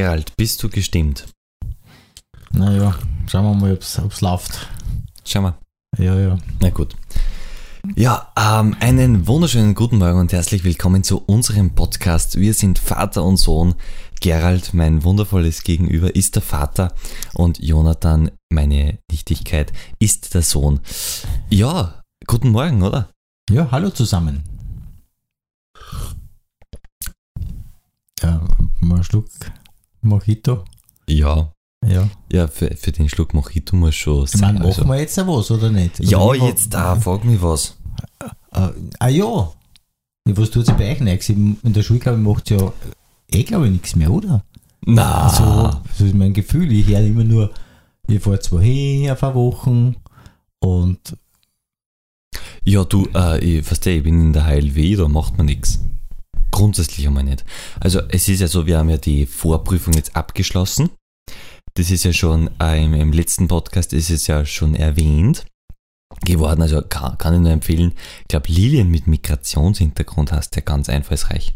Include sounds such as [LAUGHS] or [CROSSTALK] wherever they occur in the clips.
Gerald, bist du gestimmt? Naja, schauen wir mal, ob es läuft. Schau mal. Ja, ja. Na gut. Ja, ähm, einen wunderschönen guten Morgen und herzlich willkommen zu unserem Podcast. Wir sind Vater und Sohn. Gerald, mein wundervolles Gegenüber, ist der Vater und Jonathan, meine Nichtigkeit, ist der Sohn. Ja, guten Morgen, oder? Ja, hallo zusammen. Ja, mal einen Schluck Mojito. Ja. Ja. Ja, für, für den Schluck Mojito muss schon Ich meine, sein. machen wir jetzt was, oder nicht? Oder ja, jetzt da, frag mich was. Äh, ah ja. Was tut sie bei euch nicht? In der Schule, glaube ich, macht ja eh, glaube ich, nichts mehr, oder? Na, So, so ist mein Gefühl. Ich höre immer nur, ich fahre zwar hin auf eine Woche und Ja, du, äh, ich verstehe, ich bin in der HLW, da macht man nichts. Grundsätzlich einmal nicht. Also es ist ja so, wir haben ja die Vorprüfung jetzt abgeschlossen. Das ist ja schon, äh, im, letzten Podcast ist es ja schon erwähnt geworden. Also kann, kann ich nur empfehlen. Ich glaube, Lilien mit Migrationshintergrund hast ja ganz einfallsreich.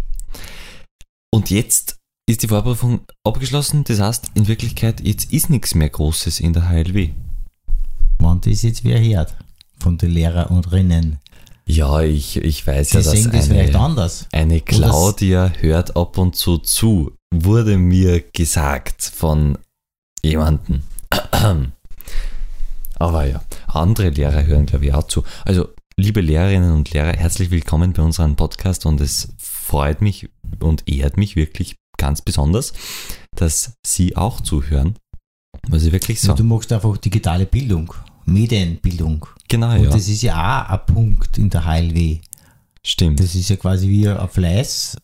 Und jetzt ist die Vorprüfung abgeschlossen. Das heißt, in Wirklichkeit, jetzt ist nichts mehr Großes in der HLW. wenn das jetzt wer hört von den Lehrer und Rinnen, Ja, ich, ich weiß die ja, dass das eine, anders. Eine Claudia hört ab und zu zu, wurde mir gesagt von jemandem. [CLEARS THROAT] Aber ja, andere Lehrer hören, glaube ich, auch zu. Also, liebe Lehrerinnen und Lehrer, herzlich willkommen bei unserem Podcast und es freut mich und ehrt mich wirklich ganz besonders, dass Sie auch zuhören. Muss ich wirklich Ja, sagen. du machst einfach digitale Bildung, Medienbildung. Genau, Und ja, das ist ja auch ein Punkt in der HLW. stimmt. Das ist ja quasi wie eine Fleiß,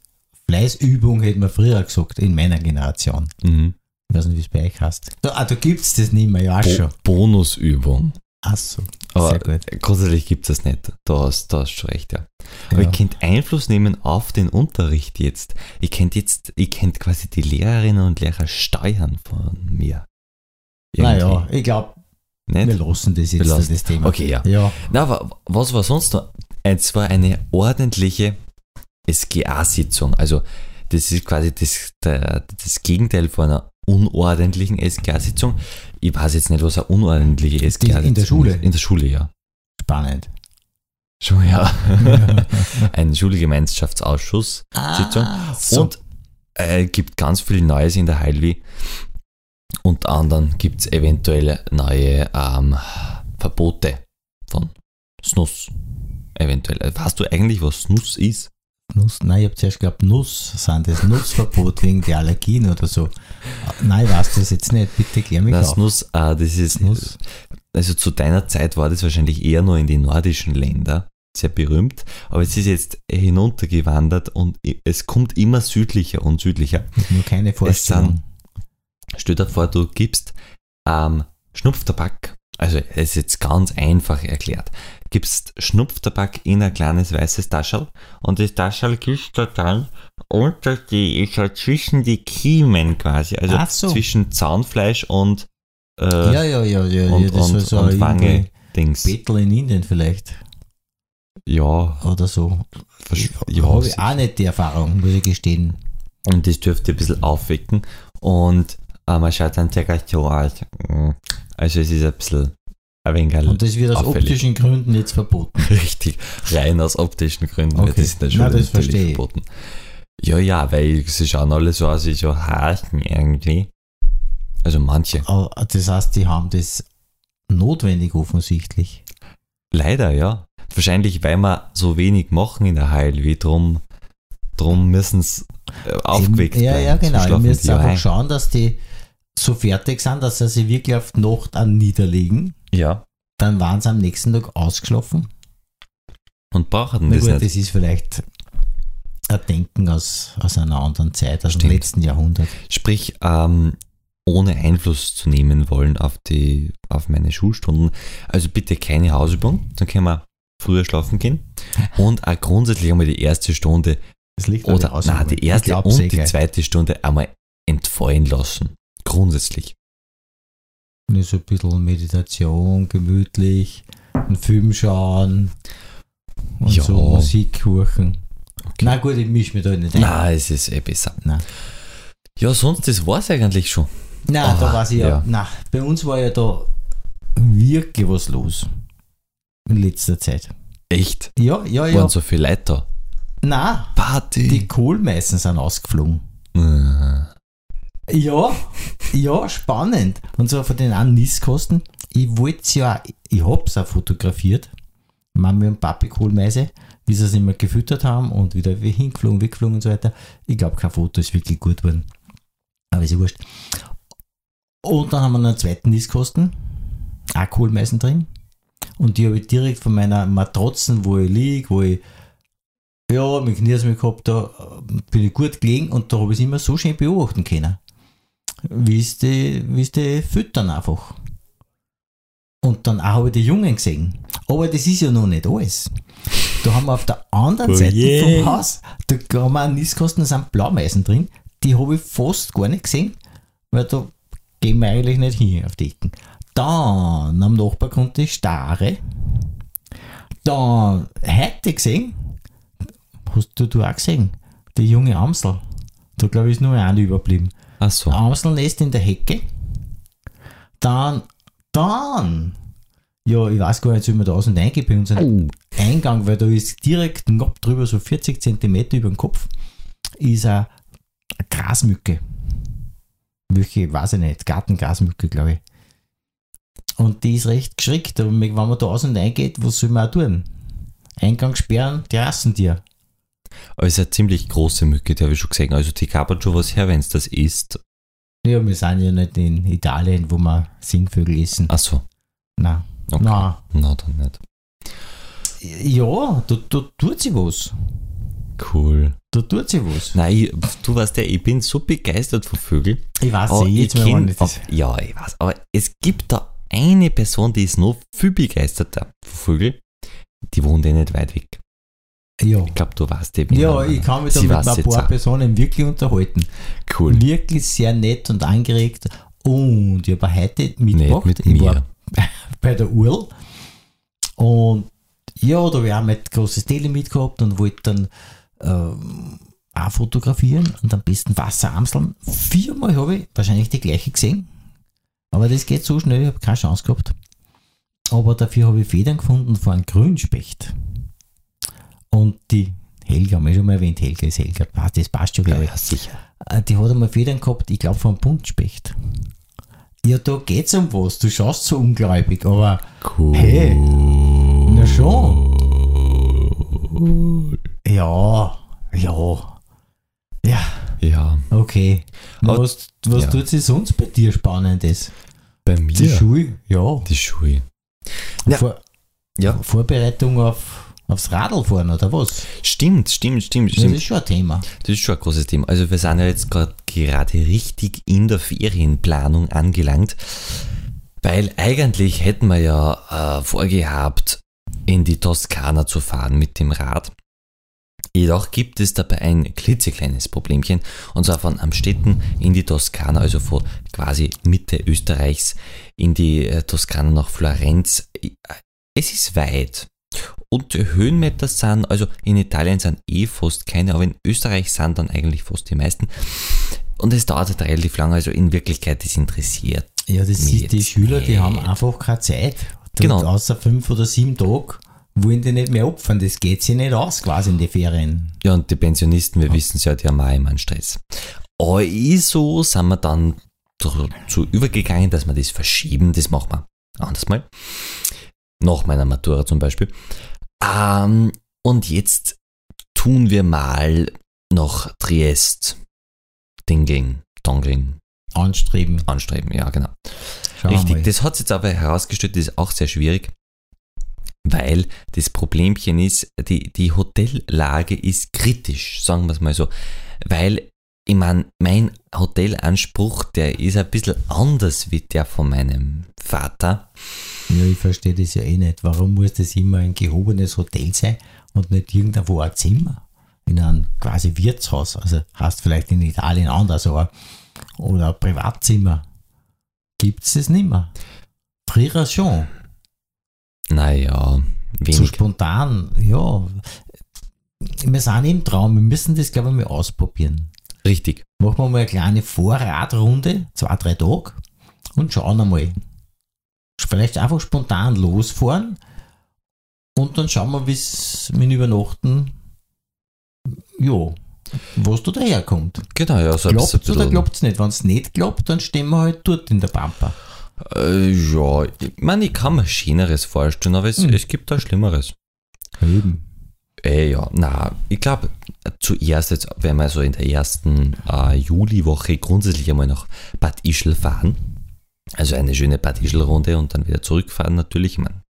Fleißübung, hätte man früher gesagt, in meiner Generation. Mhm. Ich weiß nicht, wie es bei euch heißt. Da, ah, da gibt es das nicht mehr, ja auch schon. Bo Bonusübung. Ach so, Aber sehr gut. grundsätzlich gibt es das nicht. Da hast, da hast du recht, ja. Aber Ja. ihr könnt Einfluss nehmen auf den Unterricht jetzt. Ihr könnt jetzt, ihr könnt quasi die Lehrerinnen und Lehrer steuern von mir. Naja, ich glaube, wir Nicht? lassen das jetzt, Wir lassen- das Thema. Okay, ja. Ja, Na, aber was war sonst noch? Es war eine ordentliche SGA-Sitzung. Also, das ist quasi das, das Gegenteil von einer unordentlichen SGA-Sitzung. Ich weiß jetzt nicht, was eine unordentliche SGA-Sitzung in der Schule? ist. In der Schule, ja. spannend. Schon, ja. [LAUGHS] Ein Schulgemeinschaftsausschuss. Sitzung. Ah, so. Und äh, gibt ganz viel Neues in der HLW. Unter anderem gibt es eventuell neue ähm, Verbote von Snus. Eventuell. Äh, Weißt du eigentlich, was Snus ist? Nuss, nein, ich habe zuerst geglaubt, Nuss, sind das Nussverbot [LAUGHS] wegen der Allergien oder so. Nein, ich weiß das jetzt nicht, bitte klär mich Na, auf. Snus, äh, das ist, Snus. also zu deiner Zeit war das wahrscheinlich eher nur in die nordischen Länder sehr berühmt, aber es ist jetzt hinuntergewandert und es kommt immer südlicher und südlicher. Nur keine Vorstellung. Stell dir vor, du gibst ähm, Schnupftabak, also es ist jetzt ganz einfach erklärt, gibst Schnupftabak in ein kleines weißes Taschel und das Taschel gibst du dann unter die, so zwischen die Kiemen quasi, also so. zwischen Zahnfleisch und, äh, Ja, ja, ja, ja, und, ja das und, so und Wange Dings. In Indien vielleicht Ja, oder so. versch- ja, habe ich auch nicht die Erfahrung, muss ich gestehen. und das dürfte ein bisschen aufwecken und äh, man schaut dann circa so aus. Mm. Also es ist ein bisschen ein wenig Und das wird aus auffällig. optischen Gründen jetzt verboten. [LAUGHS] Richtig, rein aus optischen Gründen Okay. wird das in der Na, Schule das natürlich verboten. Ja, ja, weil sie schauen alle so aus wie so Hasen irgendwie. Also manche. Aber das heißt, die haben das notwendig offensichtlich. Leider, ja. Wahrscheinlich, weil wir so wenig machen in der HLW, drum, drum müssen sie äh, aufgeweckt Ja, bleiben. ja, So genau. Müsst die einfach ein. schauen, dass die so fertig sind, dass sie sich wirklich auf die Nacht an niederlegen. Ja, Dann waren sie am nächsten Tag ausgeschlafen. und brauchen Na das gut, nicht. das ist vielleicht ein Denken aus, aus einer anderen Zeit, aus Stimmt. dem letzten Jahrhundert. Sprich, ähm, ohne Einfluss zu nehmen wollen auf, die, auf meine Schulstunden. Also bitte keine Hausübung, dann können wir früher schlafen gehen. Und auch grundsätzlich einmal die erste Stunde Das liegt oder nein, die erste und die zweite Stunde einmal entfallen lassen. Grundsätzlich. Nur so ein bisschen Meditation, gemütlich, einen Film schauen und Ja. so Musik hören. Na gut, ich mische mich da nicht ein. Na, es ist eh besser. Nein. Ja, sonst, das war es eigentlich schon. Nein, Ah, da weiß ich ja. ja. Nein, bei uns war ja da wirklich was los. In letzter Zeit. Echt? Ja, ja, ja. Waren so viele Leute da. Nein, Party. die Kohlmeißen sind ausgeflogen. Äh, Ja, ja, spannend. Und zwar von den einen Nistkosten. Ich wollte es ja, ich hab's auch fotografiert. Mami und Papi Kohlmeise, wie sie es immer gefüttert haben und wieder hingeflogen, weggeflogen und so weiter. Ich glaube, kein Foto ist wirklich gut geworden. Aber ist ja wurscht. Und dann haben wir einen zweiten Nistkosten. Auch Kohlmeisen drin. Und die habe ich direkt von meiner Matratzen, wo ich liege, wo ich ja, mit Knie mich gehabt, da äh, bin ich gut gelegen und da habe ich es immer so schön beobachten können. Die, wie es die füttern einfach. Und dann auch habe ich die Jungen gesehen. Aber das ist ja noch nicht alles. Da haben wir auf der anderen Oh Seite je. vom Haus, da haben wir einen Nistkasten, da sind Blaumeisen drin. Die habe ich fast gar nicht gesehen, weil da gehen wir eigentlich nicht hin auf die Ecken. Dann am Nachbargrund die Stare. Dann heute gesehen, hast du, du auch gesehen, die junge Amsel. Da glaube ich ist nur eine überblieben. Ach so. Amselnest in der Hecke. Dann, dann, ja, ich weiß gar nicht, wie wir da aus und reingehen bei unserem Eingang, weil da ist direkt knapp drüber, so 40 cm über dem Kopf, ist eine Grasmücke. Welche, weiß ich nicht, Gartengrasmücke, glaube ich. Und die ist recht geschreckt, aber wenn man da aus und reingeht, was soll man auch tun? Eingang sperren, Terrassentier. Aber es ist eine ziemlich große Mücke, die habe ich schon gesehen. Also die kabert schon was her, wenn es das ist. Ja, wir sind ja nicht in Italien, wo wir Singvögel essen. Ach so. Nein. Okay. Nein. Na, dann nicht. Ja, da, da tut sie was. Cool. Da tut sie was. Nein, ich, du weißt ja, ich bin so begeistert von Vögeln. Ich weiß Aber ich jetzt mal kenn, nicht. Das, ja, ich weiß. Aber es gibt da eine Person, die ist noch viel begeisterter von Vögeln. Die wohnt eh nicht weit weg. Ja. Ich glaube, du weißt eh, wen Ja, ich kann mich da mit ein paar auch. Personen wirklich unterhalten. Cool. Wirklich sehr nett und angeregt. Und ich habe heute mitgebracht. Nicht mit ich war mir. [LAUGHS] bei der Url. Und ja, da habe ich auch mein großes Tele mitgehabt und wollte dann ähm, auch fotografieren und am besten Wasseramseln. Viermal habe ich wahrscheinlich die gleiche gesehen. Aber das geht so schnell, ich habe keine Chance gehabt. Aber dafür habe ich Federn gefunden von einem Grünspecht. Und die Helga, haben wir schon mal erwähnt, Helga ist Helga, passt, das passt schon, glaube ich. ja, sicher. Äh, Die hat einmal Federn gehabt, ich glaube von einem Buntspecht. Ja, da geht's um was. Du schaust so ungläubig, aber Cool. Hey. na schon. Ja, ja. Ja, Ja, okay. Aber- was was ja. tut sich sonst bei dir Spannendes? bei Die mir. Schuhe, ja. Die Schuhe. Ja. Vor, Ja, Vorbereitung auf, aufs Radlfahren oder was? stimmt, stimmt, stimmt, Das stimmt. ist schon ein Thema. Das ist schon ein großes Thema. Also wir sind ja jetzt grad, gerade richtig in der Ferienplanung angelangt, weil eigentlich hätten wir ja äh, vorgehabt, in die Toskana zu fahren mit dem Rad. Jedoch gibt es dabei ein klitzekleines Problemchen, und zwar von Amstetten in die Toskana, also von quasi Mitte Österreichs in die äh, Toskana nach Florenz. Es ist weit. Und die Höhenmeter sind, also in Italien sind eh fast keine, aber in Österreich sind dann eigentlich fast die meisten. Und es dauert halt relativ lange, also in Wirklichkeit, das interessiert. Ja, das ist die Schüler, die nicht. haben einfach keine Zeit. Du, Genau. Außer fünf oder sieben Tage wollen die nicht mehr opfern. Das geht sich nicht aus, quasi in die Ferien. Ja, und die Pensionisten, wir wissen es ja, die haben auch immer einen Stress. Also sind wir dann dazu übergegangen, dass wir das verschieben. Das machen wir anders mal. Nach meiner Matura zum Beispiel. Ähm, und jetzt tun wir mal nach Triest Dingeln, Dongeln Anstreben. anstreben. Ja, genau. Schauen Richtig, das hat sich jetzt aber herausgestellt, das ist auch sehr schwierig, weil das Problemchen ist, die, die Hotellage ist kritisch, sagen wir es mal so. Weil, ich meine, mein Hotelanspruch, der ist ein bisschen anders wie der von meinem Vater. Ja, ich verstehe das ja eh nicht. Warum muss das immer ein gehobenes Hotel sein und nicht irgendwo ein Zimmer? In einem quasi Wirtshaus. Also heißt vielleicht in Italien anders, aber oder ein Privatzimmer. Gibt es das nicht mehr? Früher schon. Naja, wenig. spontan, ja. Wir sind im Traum, wir müssen das, glaube ich, mal ausprobieren. Richtig. machen wir mal eine kleine Vorradrunde, zwei, drei Tage und schauen einmal. Vielleicht einfach spontan losfahren und dann schauen wir, wie es mit Übernachten, ja, was da daherkommt. Genau, ja, so Klappt bisschen- oder klappt es nicht? Wenn es nicht klappt, dann stehen wir halt dort in der Pampa. Äh, ja, ich meine, ich kann mir Schöneres vorstellen, aber es, Hm. es gibt da Schlimmeres. Eben. Äh, ja, na, ich glaube, zuerst jetzt werden wir so in der ersten äh, Juliwoche grundsätzlich einmal nach Bad Ischl fahren. Also eine schöne Bad Ischl-Runde und dann wieder zurückfahren natürlich. Ich meine,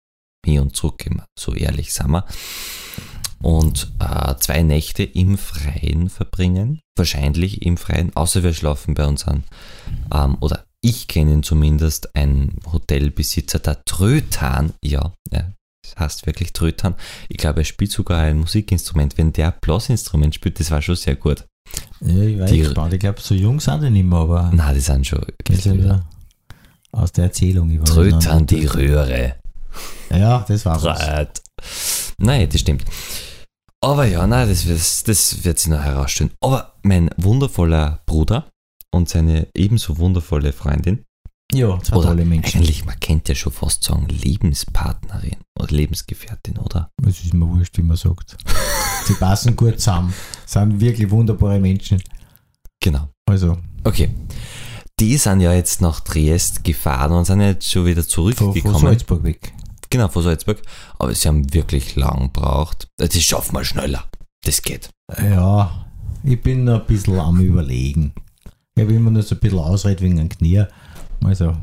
hin und zurück, immer so ehrlich sind wir. Und äh, zwei Nächte im Freien verbringen. Wahrscheinlich im Freien, außer wir schlafen bei uns an. Ähm, oder ich kenne ihn zumindest, ein Hotelbesitzer, der Trötan, ja, ja, das heißt wirklich Trötan. Ich glaube, er spielt sogar ein Musikinstrument. Wenn der Blasinstrument spielt, das war schon sehr gut. Ja, ich war Die- gespannt. Ich glaube, so jung sind die nicht mehr, aber Na, die sind schon aus der Erzählung. Ich nicht. die Röhre. Ja, das war was. Nein, das stimmt. Aber ja, nein, das, wird- das wird sich noch herausstellen. Aber mein wundervoller Bruder und seine ebenso wundervolle Freundin, Ja, zwei tolle Menschen. eigentlich, man kennt ja schon fast sagen, Lebenspartnerin oder Lebensgefährtin, oder? Es ist mir wurscht, wie man sagt. Sie passen gut zusammen. Sind wirklich wunderbare Menschen. Genau. Also, Okay. Die sind ja jetzt nach Triest gefahren und sind jetzt schon wieder von, von zurückgekommen. Salzburg weg. Genau, von Salzburg. Aber sie haben wirklich lang gebraucht. Das schaffen wir schneller. Das geht. Ja, ich bin ein bisschen am Überlegen. Ich habe immer nur so ein bisschen Ausrede wegen dem Knie. Also,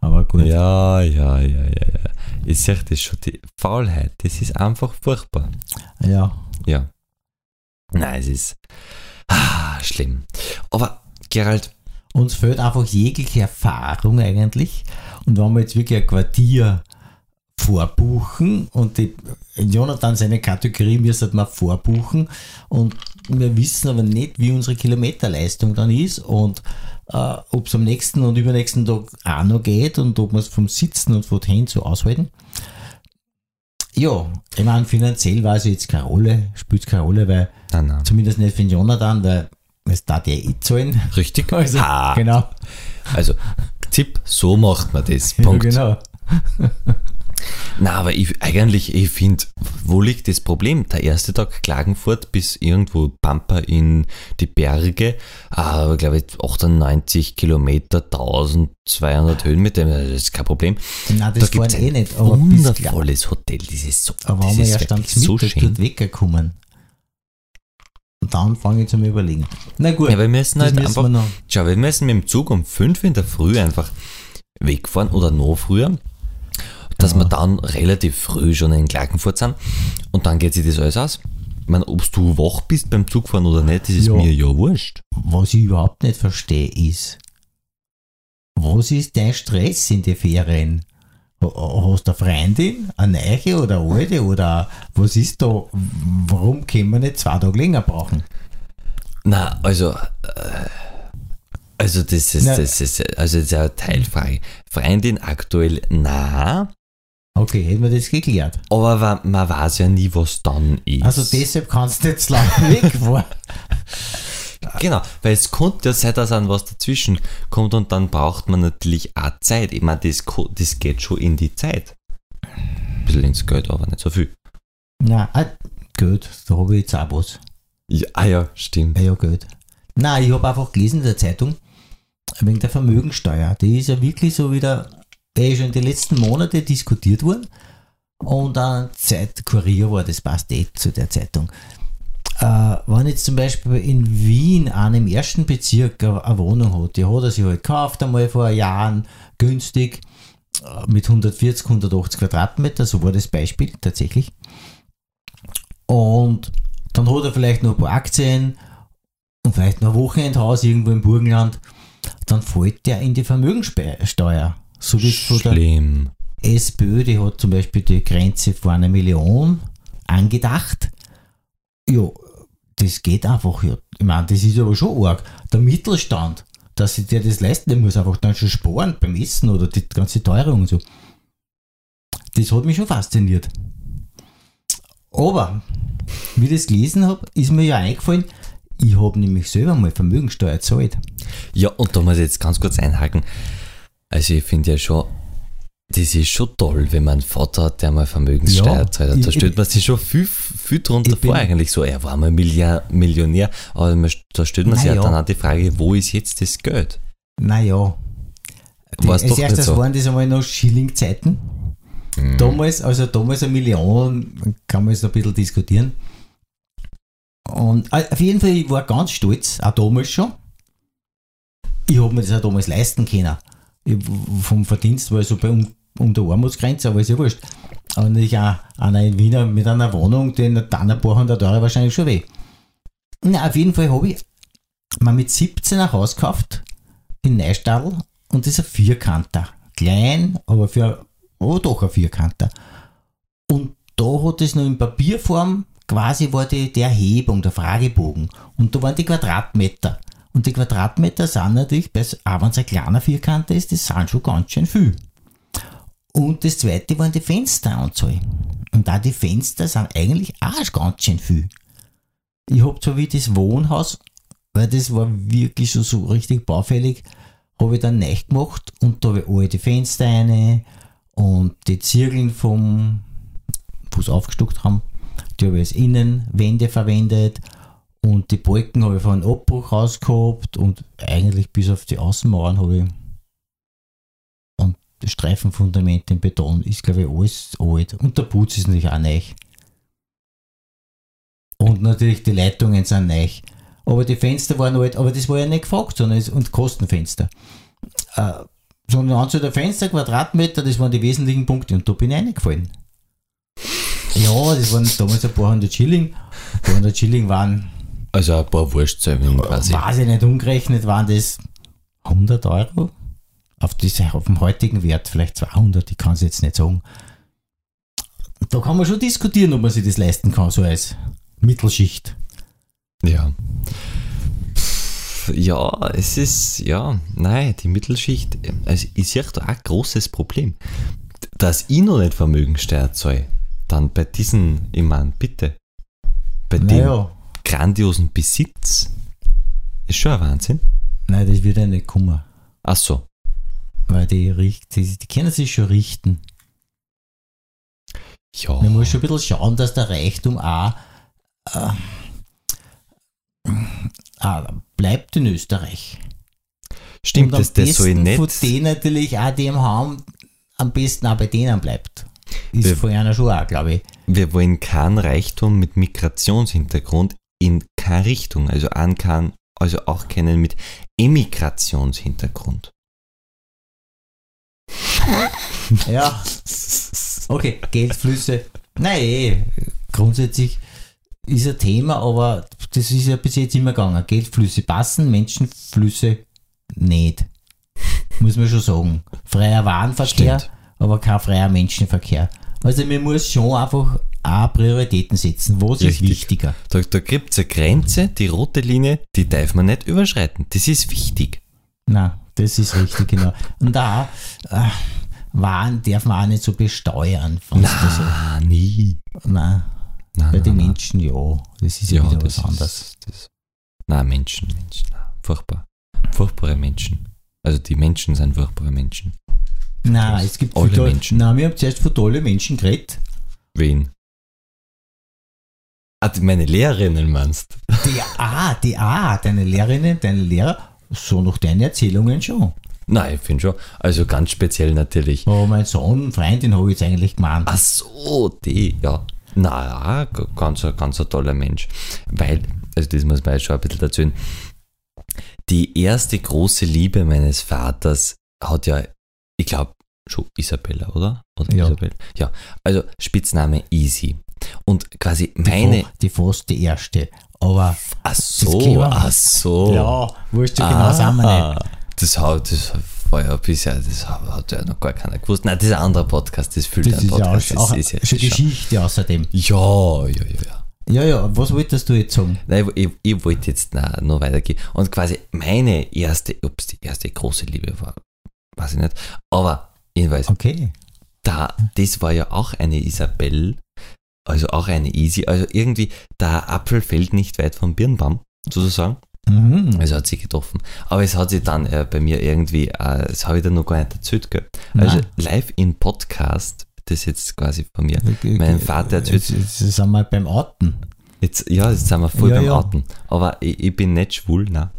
aber gut. Ja, ja, ja, ja, ja. Ich sag das schon, die Faulheit, das ist einfach furchtbar. ja. Ja. Nein, es ist ah, schlimm. Aber Gerald, Uns fehlt einfach jegliche Erfahrung eigentlich. Und wenn wir jetzt wirklich ein Quartier vorbuchen und die, Jonathan seine Kategorie müssen wir vorbuchen und wir wissen aber nicht, wie unsere Kilometerleistung dann ist und äh, ob es am nächsten und übernächsten Tag auch noch geht und ob wir es vom Sitzen und von hin so aushalten. Ja, ich meine, finanziell war es jetzt keine Rolle, spielt keine Rolle, weil nein, nein. zumindest nicht für den Jonathan, weil es da der eh zahlen. Richtig? [LAUGHS] Also, Ha. genau. Also, Tipp, so macht man das. Ja, Punkt. genau. [LAUGHS] Na, aber ich, eigentlich, ich finde, wo liegt das Problem? Der erste Tag Klagenfurt bis irgendwo Pampa in die Berge, äh, glaube ich, 98 Kilometer, 1200 Höhenmeter, das ist kein Problem. Nein, das da gibt fahren es eh nicht, aber wundervolles Hotel, das ist so, Aber haben wir erst am so Mittag schön. weggekommen. Und dann fange ich zum Überlegen. Na gut, Ja, wir müssen halt müssen einfach, wir schau, wir müssen mit dem Zug um 5 in der Früh einfach wegfahren oder noch früher, dass Ja. wir dann relativ früh schon in Klagenfurt sind und dann geht sich das alles aus. Ich meine, ob du wach bist beim Zugfahren oder nicht, das ist Ja. mir ja wurscht. Was ich überhaupt nicht verstehe, ist, was ist dein Stress in den Ferien? Ha- Hast du eine Freundin, eine neue oder eine alte? Oder was ist da? Warum können wir nicht zwei Tage länger brauchen? Na, also, äh, also das ist, Na. das ist, also das ist eine Teilfrage. Freundin aktuell, na, Okay, hätten wir das geklärt. aber man weiß ja nie, was dann ist. Also deshalb kannst du zu lange [LAUGHS] wegfahren. Genau, weil es könnte ja sein, dass an was dazwischen kommt und dann braucht man natürlich auch Zeit. Ich meine, das, das geht schon in die Zeit. Ein bisschen ins Geld, aber nicht so viel. Na, ah, gut, da habe ich jetzt auch was. Ja, ah ja, stimmt. Ja, ja, gut. Nein, ich habe einfach gelesen in der Zeitung, wegen der Vermögensteuer. Die ist ja wirklich so wieder, die ist schon in den letzten Monaten diskutiert worden. Und ein Zeitkurier war, das passt eh zu der Zeitung. Äh, wenn jetzt zum Beispiel in Wien einem ersten Bezirk eine Wohnung hat, die hat er sich halt gekauft einmal vor Jahren günstig äh, mit 140, 180 Quadratmeter, so war das Beispiel tatsächlich. Und dann hat er vielleicht noch ein paar Aktien und vielleicht noch ein Wochenendhaus irgendwo im Burgenland, dann fällt der in die Vermögensteuer. So wie es von der Schlimm. SPÖ, die hat zum Beispiel die Grenze vor einer Million angedacht. Ja, das geht einfach. Ja. Ich meine, das ist aber schon arg. Der Mittelstand, dass sich der das leisten, der muss einfach dann schon sparen beim Essen oder die ganze Teuerung und so. Das hat mich schon fasziniert. Aber, wie ich das gelesen habe, ist mir ja eingefallen, Ich habe nämlich selber mal Vermögensteuer gezahlt. Ja, und da muss ich jetzt ganz kurz einhaken. Also ich finde ja schon, das ist schon toll, wenn man einen Vater hat, der mal Vermögenssteuer Ja, zahlt. Da stellt man sich schon viel, viel bin- vor eigentlich so. Er war mal Milliard, Millionär, aber da stellt man sich Na ja dann auch die Frage, wo ist jetzt das Geld? Naja. Als erstes so. waren das einmal noch Schillingzeiten. Mhm. Damals, also damals eine Million, kann man jetzt noch ein bisschen diskutieren. Und äh, auf jeden Fall, ich war ganz stolz, auch damals schon. Ich habe mir das auch damals leisten können. Ich, vom Verdienst war ich so bei um, um der Armutsgrenze, aber ist ja wurscht. Aber natürlich auch einer in Wiener mit einer Wohnung, den dann ein paar hundert Euro wahrscheinlich schon weh. Na, auf jeden Fall habe ich mal mit 17 ein Haus gekauft in Neustadl und das ist ein Vierkanter. Klein, aber für, oh doch ein Vierkanter. Und da hat es noch in Papierform, quasi war die, die Erhebung, der Fragebogen. Und da waren die Quadratmeter. Und die Quadratmeter sind natürlich, auch wenn es ein kleiner Vierkanter ist, das sind schon ganz schön viel. Und das zweite waren die Fensteranzahl. Und da die Fenster sind eigentlich auch ganz schön viel. Ich habe zwar wie das Wohnhaus, weil das war wirklich schon so richtig baufällig, habe ich dann neu gemacht und da habe ich alle die Fenster rein und die Zirkeln vom, wo sie aufgestockt haben, die habe ich als Innenwände verwendet und die Balken habe ich von einem Abbruch raus gehabt und eigentlich bis auf die Außenmauern habe ich das Streifenfundament im Beton ist glaube ich alles alt und der Putz ist natürlich auch neu. Und natürlich die Leitungen sind neu. Aber die Fenster waren alt, aber das war ja nicht gefragt, sondern es, und Kostenfenster. Äh, sondern Anzahl der Fenster, Quadratmeter, das waren die wesentlichen Punkte und da bin ich reingefallen. Ja, das waren damals ein paar hundert Schilling. Ein paar hundert Schilling waren, Also ein paar Wurstzählungen quasi. weiß ich nicht, umgerechnet waren das 100 Euro. Auf, diese, auf dem heutigen Wert vielleicht 200, ich kann es jetzt nicht sagen. Da kann man schon diskutieren, ob man sich das leisten kann, so als Mittelschicht. Ja. Ja, es ist, ja, nein, die Mittelschicht, also ich sehe da auch ein großes Problem. Dass ich noch nicht Vermögensteuer zahle, dann bei diesen, ich meine, bitte, bei dem Naja, grandiosen Besitz, ist schon ein Wahnsinn. nein, das wird ja nicht kommen. Ach so, Weil die, die, die können sich schon richten. ja. Man muss schon ein bisschen schauen, dass der Reichtum auch, äh, äh, bleibt in Österreich. Stimmt, das, das soll besten von nicht. denen natürlich auch dem haben, am besten auch bei denen bleibt. Ist Wir- von einer schon auch, glaube ich. Wir wollen keinen Reichtum mit Migrationshintergrund in keine Richtung, also an kann, also auch keinen mit Emigrationshintergrund. [LAUGHS] Ja. Okay, Geldflüsse. Nein, eh, grundsätzlich ist ein Thema, aber das ist ja bis jetzt immer gegangen. Geldflüsse passen, Menschenflüsse nicht. Muss man schon sagen. Freier Warenverkehr, Stimmt. aber kein freier Menschenverkehr. Also man muss schon einfach auch Prioritäten setzen. Was ist Richtig. wichtiger? Da, da gibt es eine Grenze, die rote Linie, die darf man nicht überschreiten. Das ist wichtig. Na, das ist richtig, genau. Und da äh, Waren darf man auch nicht so besteuern. du so? Na, nie. Nein, Nein, bei den nein, nein. Menschen ja. Das ist ja, Ja, wieder was anderes. ist. Das, na, Menschen, Menschen. Na, furchtbar. Furchtbare Menschen. Also die Menschen sind furchtbare Menschen. Nein, es gibt Alle viele- Menschen. Nein, wir haben zuerst von tollen Menschen geredet. Wen? Ah, meine Lehrerinnen meinst Die ah, die ah, deine Lehrerinnen, deine Lehrer, so nach deinen Erzählungen schon. Nein, ich finde schon. Also ganz speziell natürlich. Aber mein Sohn, Freundin habe ich jetzt eigentlich gemeint. Ach so, die, ja. Na, g- ganz, ganz ein toller Mensch. Weil, also das muss man jetzt schon ein bisschen erzählen. Die erste große Liebe meines Vaters hat ja, ich glaube, schon Isabella, oder? Oder Ja. Isabel? Ja. Also Spitzname Easy. Und quasi meine. die fast die erste. Aber Ach so, ach so. ja, wurscht ja genau. Ah, Das, hat, das war ja bisher, das hat ja noch gar keiner gewusst. Nein, das ist ein anderer Podcast, das füllt Das ein ist ja Podcast. auch, das ist ja schon schon- Geschichte außerdem. Ja, ja, ja, ja. Ja, ja, was wolltest du jetzt sagen? Nein, ich, ich, ich wollte jetzt noch, noch weitergehen. Und quasi meine erste, es die erste große Liebe war, weiß ich nicht. Aber jedenfalls, Okay. da, das war ja auch eine Isabel, also auch eine Easy. Also irgendwie, der Apfel fällt nicht weit vom Birnbaum. sozusagen. Mhm. Also hat sie getroffen. Aber es hat sich dann äh, bei mir irgendwie, äh, das habe ich dann noch gar nicht erzählt, gell? Also Nein. live in Podcast, das jetzt quasi von mir. Mein Vater erzählt, Jetzt, jetzt sind wir beim Orten. jetzt, ja, jetzt sind wir voll Ja, beim ja. Arten. Aber ich, ich bin nicht schwul, nein.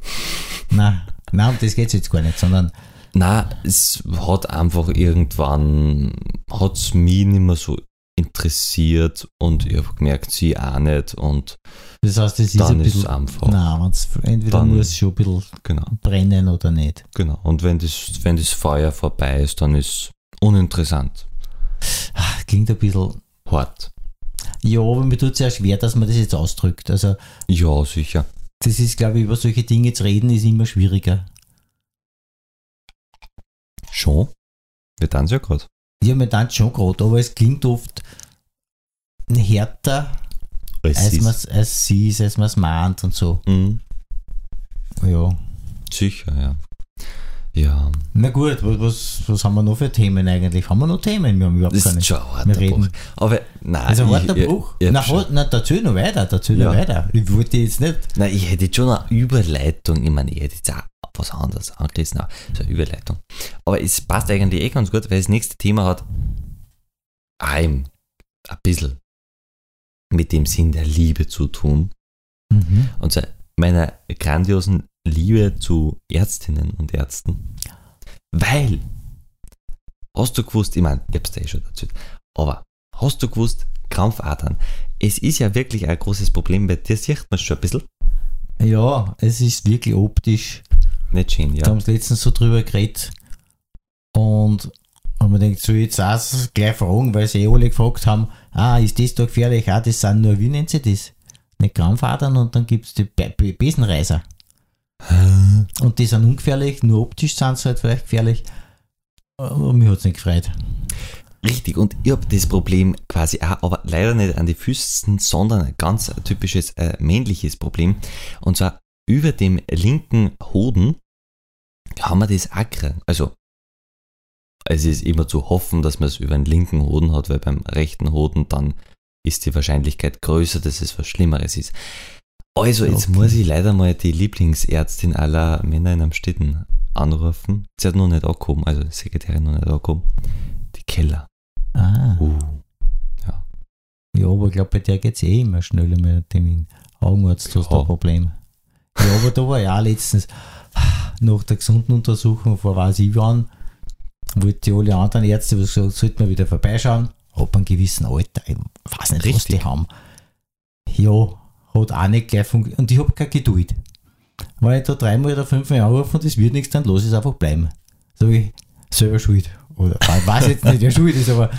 Nein, nein, um das geht es jetzt gar nicht, sondern Nein, es hat einfach irgendwann, hat es mich nicht mehr so interessiert und ich habe gemerkt, sie auch nicht und das heißt, es ist ein ist bisschen. einfach, Nein, entweder Dann- muss es schon ein bisschen genau, brennen oder nicht. genau. Und wenn das, wenn das Feuer vorbei ist, dann ist es uninteressant, Ah, Klingt ein bisschen. hart. Ja, aber mir tut es ja schwer, dass man das jetzt ausdrückt. Also, Ja, sicher. das ist, glaube ich, über solche Dinge zu reden, ist immer schwieriger. Schon. Wir tanzen ja gerade. Ja, mir dann schon gerade, aber es klingt oft härter, als man es als als man es meint und so. Mhm, Ja. sicher, ja. Ja, Na gut, was, was, haben wir noch für Themen eigentlich? Haben wir noch Themen? Wir haben überhaupt das keine. ist schon ein Wir reden. Bruch. Aber nein, Also ein ich, harter ich- Bruch. ich hab na, schon- halt, na, dazu noch weiter, dazu noch Ja. weiter. Ich wollte jetzt nicht. Nein, ich hätte jetzt schon eine Überleitung. Ich meine, ich hätte jetzt auch was anderes angerissen, aber so eine Überleitung. Aber es passt eigentlich eh ganz gut, weil das nächste Thema hat ein, ein bisschen mit dem Sinn der Liebe zu tun. Mhm. Und zwar meiner grandiosen Liebe zu Ärztinnen und Ärzten. Weil, hast du gewusst, ich meine, ich hab's dir eh schon erzählt, aber hast du gewusst, Krampfadern, es ist ja wirklich ein großes Problem, bei dir sieht man schon ein bisschen. Ja, es ist wirklich optisch. Nicht schön, Da ja. haben sie letztens so drüber geredet. Und, und man denkt, so jetzt auch gleich fragen, weil sie eh alle gefragt haben, ah, ist das da gefährlich? Ah, das sind nur, wie nennt sie das? Nicht Krampfadern und dann gibt es die Be Besenreiser. Und die sind ungefährlich, nur optisch sind sie halt vielleicht gefährlich. Aber mir hat es nicht gefreut. Richtig, und ich habe das Problem quasi auch, aber leider nicht an die Füßen, sondern ein ganz typisches äh, männliches Problem. Und zwar über dem linken Hoden haben wir das gekriegt. Also, es ist immer zu hoffen, dass man es über den linken Hoden hat, weil beim rechten Hoden dann ist die Wahrscheinlichkeit größer, dass es was Schlimmeres ist. Also, jetzt Okay. muss ich leider mal die Lieblingsärztin aller Männer in Amstetten anrufen. Sie hat noch nicht angekommen, also die Sekretärin noch nicht angekommen. Die Keller. Ah. Uh. Ja, aber ich glaube, bei der geht es eh immer schneller mit dem Termin. Augenarzt hast du Ja. ein Problem. Ja, aber da war ja letztens nach der gesunden Untersuchung vor weiß ich wann, wollte die alle anderen Ärzte was gesagt, sollte man wieder vorbeischauen, ab einem gewissen Alter, ich weiß nicht, was die haben. Ja, hat auch nicht gleich funktioniert. Und ich habe keine Geduld. Wenn ich da dreimal oder fünfmal anrufe und das wird nichts, dann lass ich es einfach bleiben. So wie selber schuld. Oder ich weiß jetzt nicht, wer schuld ist, aber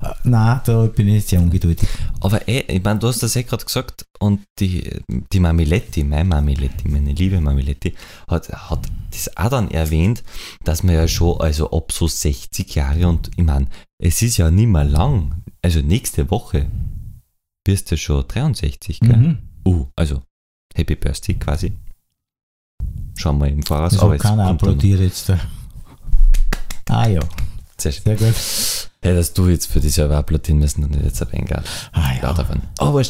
äh, nein, da bin ich sehr ungeduldig. Aber eh, ich meine, du hast das eh gerade gesagt und die, die Mamiletti, meine Mamiletti, meine liebe Mamiletti, hat, hat das auch dann erwähnt, dass man ja schon, also ab so 60 Jahre und ich meine, es ist ja nicht mehr lang, also nächste Woche wirst du schon 63, gell? Mhm. Uh, also Happy Birthday quasi. Schauen wir im Voraus. Das aber keiner applaudiert jetzt. Da. Ah ja, Sehr schön. sehr gut. Hättest du jetzt für dich selber applaudieren müssen und nicht jetzt ein wenig Ah ja. ja. davon. Aber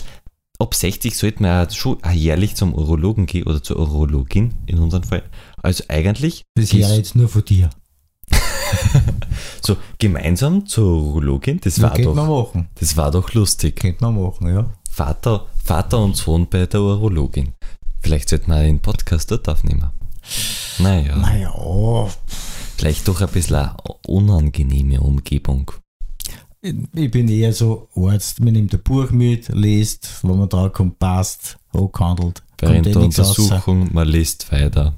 ab 60 sollte man ja schon jährlich zum Urologen gehen oder zur Urologin in unserem Fall. Also eigentlich Das wäre jetzt nur von dir. [LAUGHS] so gemeinsam zur Urologin, das war, könnte man doch, machen. das war doch lustig. Könnte man machen, ja. Vater, Vater und Sohn bei der Urologin. Vielleicht sollte man den Podcast dort aufnehmen. Naja, Naja, vielleicht doch ein bisschen eine unangenehme Umgebung. ich bin eher so Arzt, man nimmt ein Buch mit, liest, wenn man drauf kommt, passt, angehandelt. Während Kommt eh der nichts raus. Untersuchung, man liest weiter.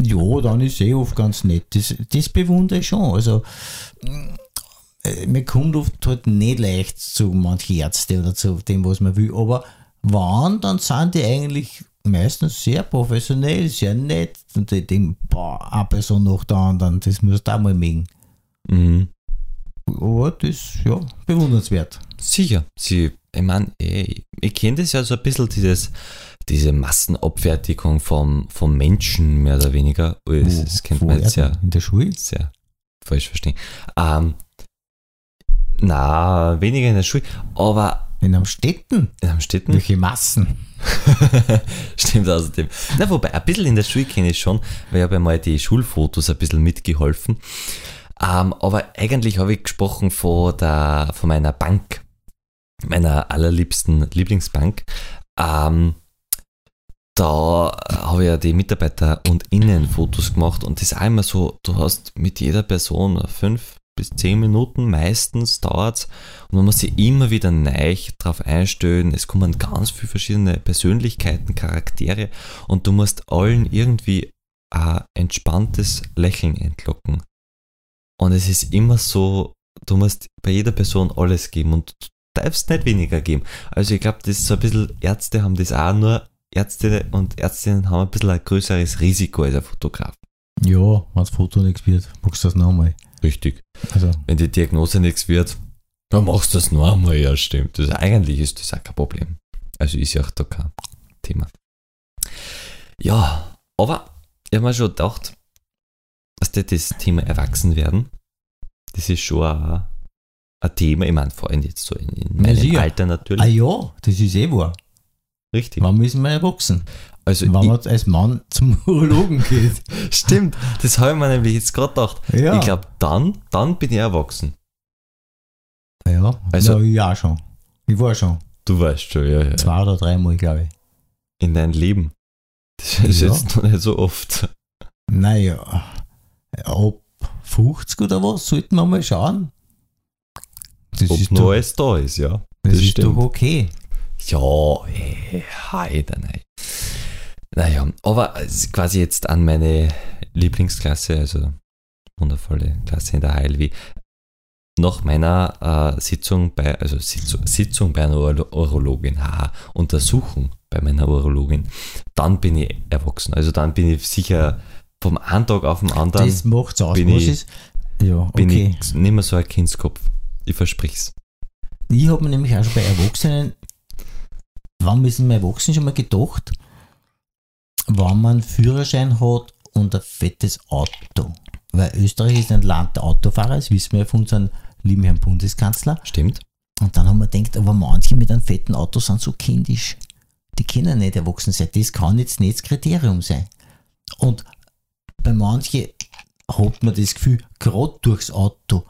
Ja, dann ist eh oft ganz nett. Das, das bewundere ich schon. Also, man kommt oft halt nicht leicht zu manchen Ärzten oder zu dem, was man will. Aber wann, dann sind die eigentlich meistens sehr professionell, sehr nett. Und die denken, boah, eine Person nach der anderen, das musst du auch mal mögen. Mhm. Aber das, ja, bewundernswert. Sicher, sie, ich meine, ich, ich kenne das ja so ein bisschen, dieses, diese Massenabfertigung vom, vom Menschen, mehr oder weniger. Das, das kennt man jetzt ja In der Schule? sehr falsch verstehen. Ähm, na, weniger in der Schule, aber In Amstetten? In Amstetten? Welche Massen? [LAUGHS] Stimmt außerdem. Na, wobei, ein bisschen in der Schule kenne ich schon, weil ich habe ja mal die Schulfotos ein bisschen mitgeholfen. Ähm, aber eigentlich habe ich gesprochen von, der, von meiner Bank, meiner allerliebsten Lieblingsbank. Ähm, da habe ich ja die Mitarbeiter und Innenfotos gemacht und das ist einmal so, du hast mit jeder Person fünf bis zehn Minuten meistens dauert und man muss sich immer wieder neu drauf einstellen. Es kommen ganz viele verschiedene Persönlichkeiten, Charaktere und du musst allen irgendwie ein entspanntes Lächeln entlocken. Und es ist immer so, du musst bei jeder Person alles geben und du darfst nicht weniger geben. Also ich glaube, das ist so ein bisschen, Ärzte haben das auch nur, Ärzte und Ärztinnen haben ein bisschen ein größeres Risiko als ein Fotograf. Ja, wenn das Foto nichts wird, machst du das nochmal. Richtig. Also, Wenn die Diagnose nichts wird, dann machst du das noch einmal, ja stimmt. Das, eigentlich ist das auch kein Problem. Also ist ja auch da kein Thema. Ja, aber ich habe mir schon gedacht, dass das, Thema Erwachsenwerden, das ist schon ein, ein Thema, ich meine, vor allem jetzt so in, in meinem. Alter ah natürlich. ja, das ist eh wahr. Richtig. Wann müssen wir erwachsen? Also Wenn man als Mann zum [LAUGHS] Urologen geht. stimmt, das habe ich mir nämlich jetzt gerade gedacht. Ja. Ich glaube, dann, dann bin ich erwachsen. Ja, Also- ja, ich auch schon. Ich war schon. Du weißt schon, ja, ja. Zwei oder dreimal, glaube ich. In deinem Leben. Das ist Ja. jetzt noch nicht so oft. Naja, ab 50 oder was, sollten wir mal schauen. Das Ob ist, noch doch, alles da ist, ja. das das ist stimmt. doch okay. Ja, eh, heide, nein. Naja, aber quasi jetzt an meine Lieblingsklasse, also wundervolle Klasse in der HLW. Nach meiner äh, Sitzung bei, also Sitzung, Sitzung bei einer Uro- Urologin, haha, Untersuchung bei meiner Urologin, dann bin ich erwachsen. Also dann bin ich sicher vom einen Tag auf den anderen das macht's aus. bin ich- ist? Ja, bin okay. ich nicht mehr so ein Kindskopf. Ich versprich's. Ich habe mir nämlich auch schon bei Erwachsenen, wann müssen wir Erwachsenen schon mal gedacht, wenn man einen Führerschein hat und ein fettes Auto. Weil Österreich ist ein Land der Autofahrer, das wissen wir ja von unserem lieben Herrn Bundeskanzler. Stimmt? Und dann haben wir gedacht, aber manche mit einem fetten Auto sind so kindisch. Die können nicht erwachsen sein. Das kann jetzt nicht das Kriterium sein. Und bei manchen hat man das Gefühl, gerade durchs Auto